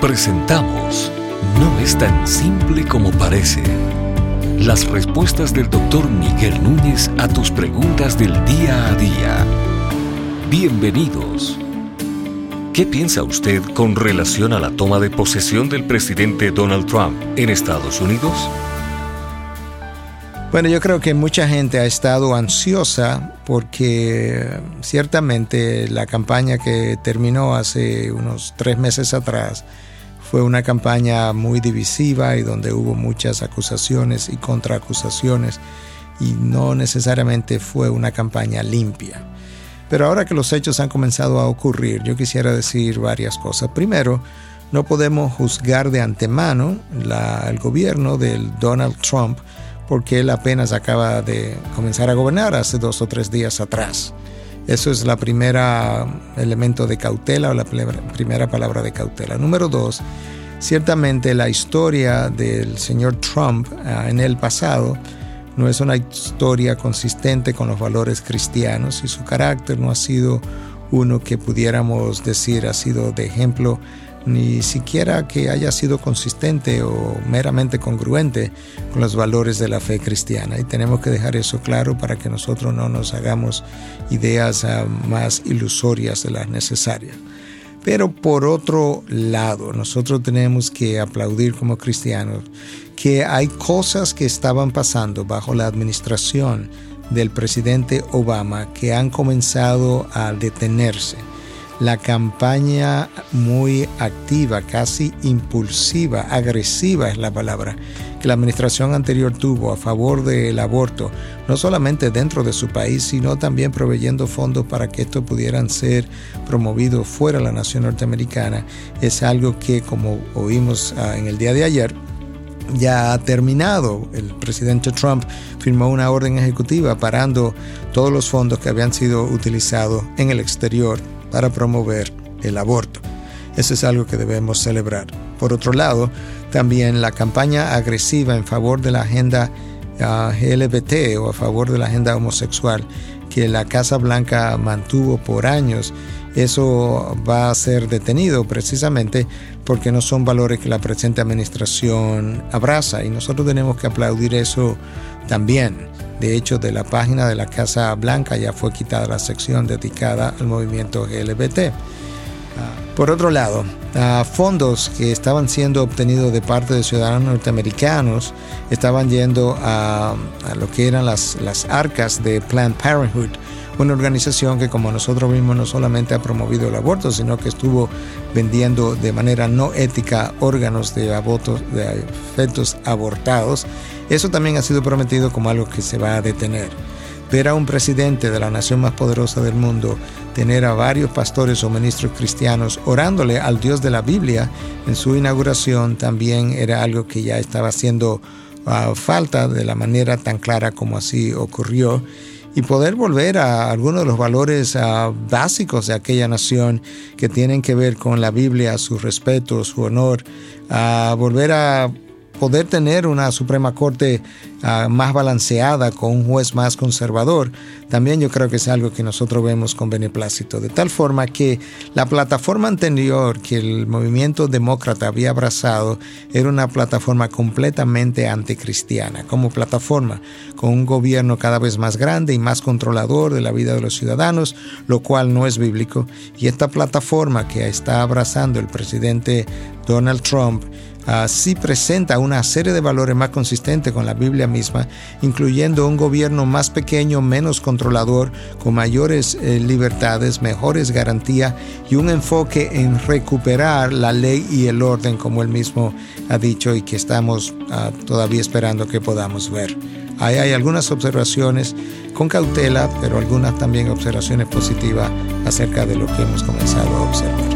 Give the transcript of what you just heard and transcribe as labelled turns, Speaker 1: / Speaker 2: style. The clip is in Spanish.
Speaker 1: Presentamos No es tan simple como parece. Las respuestas del doctor Miguel Núñez a tus preguntas del día a día. Bienvenidos. ¿Qué piensa usted con relación a la toma de posesión del presidente Donald Trump en Estados Unidos?
Speaker 2: Bueno, yo creo que mucha gente ha estado ansiosa porque ciertamente la campaña que terminó hace unos tres meses atrás fue una campaña muy divisiva y donde hubo muchas acusaciones y contraacusaciones y no necesariamente fue una campaña limpia. Pero ahora que los hechos han comenzado a ocurrir, yo quisiera decir varias cosas. Primero, no podemos juzgar de antemano el gobierno del Donald Trump porque él apenas acaba de comenzar a gobernar hace dos o tres días atrás. Eso es la primera elemento de cautela o la primera palabra de cautela. Número dos, ciertamente la historia del señor Trump ah, en el pasado no es una historia consistente con los valores cristianos y su carácter no ha sido uno que pudiéramos decir ha sido de ejemplo ni siquiera que haya sido consistente o meramente congruente con los valores de la fe cristiana. Y tenemos que dejar eso claro para que nosotros no nos hagamos ideas ah, más ilusorias de las necesarias. Pero por otro lado, nosotros tenemos que aplaudir como cristianos que hay cosas que estaban pasando bajo la administración del presidente Obama que han comenzado a detenerse la campaña muy activa, casi impulsiva, agresiva es la palabra, que la administración anterior tuvo a favor del aborto, no solamente dentro de su país, sino también proveyendo fondos para que esto pudieran ser promovidos fuera de la nación norteamericana, es algo que, como oímos ah, en el día de ayer, ya ha terminado. El presidente Trump firmó una orden ejecutiva parando todos los fondos que habían sido utilizados en el exterior para promover el aborto. Eso es algo que debemos celebrar. Por otro lado, también la campaña agresiva en favor de la agenda ah, LGBT o a favor de la agenda homosexual que la Casa Blanca mantuvo por años, eso va a ser detenido precisamente porque no son valores que la presente administración abraza y nosotros tenemos que aplaudir eso también. De hecho, de la página de la Casa Blanca ya fue quitada la sección dedicada al movimiento LGBT. Por otro lado, fondos que estaban siendo obtenidos de parte de ciudadanos norteamericanos estaban yendo a, lo que eran las, las arcas de Planned Parenthood, una organización que como nosotros mismos no solamente ha promovido el aborto, sino que estuvo vendiendo de manera no ética órganos de, abortos, de fetos abortados eso también ha sido prometido como algo que se va a detener. Ver a un presidente de la nación más poderosa del mundo tener a varios pastores o ministros cristianos orándole al Dios de la Biblia en su inauguración también era algo que ya estaba haciendo ah, falta de la manera tan clara como así ocurrió y poder volver a algunos de los valores ah, básicos de aquella nación que tienen que ver con la Biblia, su respeto, su honor, a volver a poder tener una Suprema Corte ah, más balanceada con un juez más conservador, también yo creo que es algo que nosotros vemos con beneplácito. De tal forma que la plataforma anterior que el movimiento demócrata había abrazado era una plataforma completamente anticristiana, como plataforma con un gobierno cada vez más grande y más controlador de la vida de los ciudadanos, lo cual no es bíblico. Y esta plataforma que está abrazando el presidente Donald Trump, sí presenta una serie de valores más consistentes con la Biblia misma, incluyendo un gobierno más pequeño, menos controlador, con mayores eh, libertades, mejores garantías y un enfoque en recuperar la ley y el orden, como él mismo ha dicho y que estamos ah, todavía esperando que podamos ver. Ahí hay algunas observaciones con cautela, pero algunas también observaciones positivas acerca de lo que hemos comenzado a observar.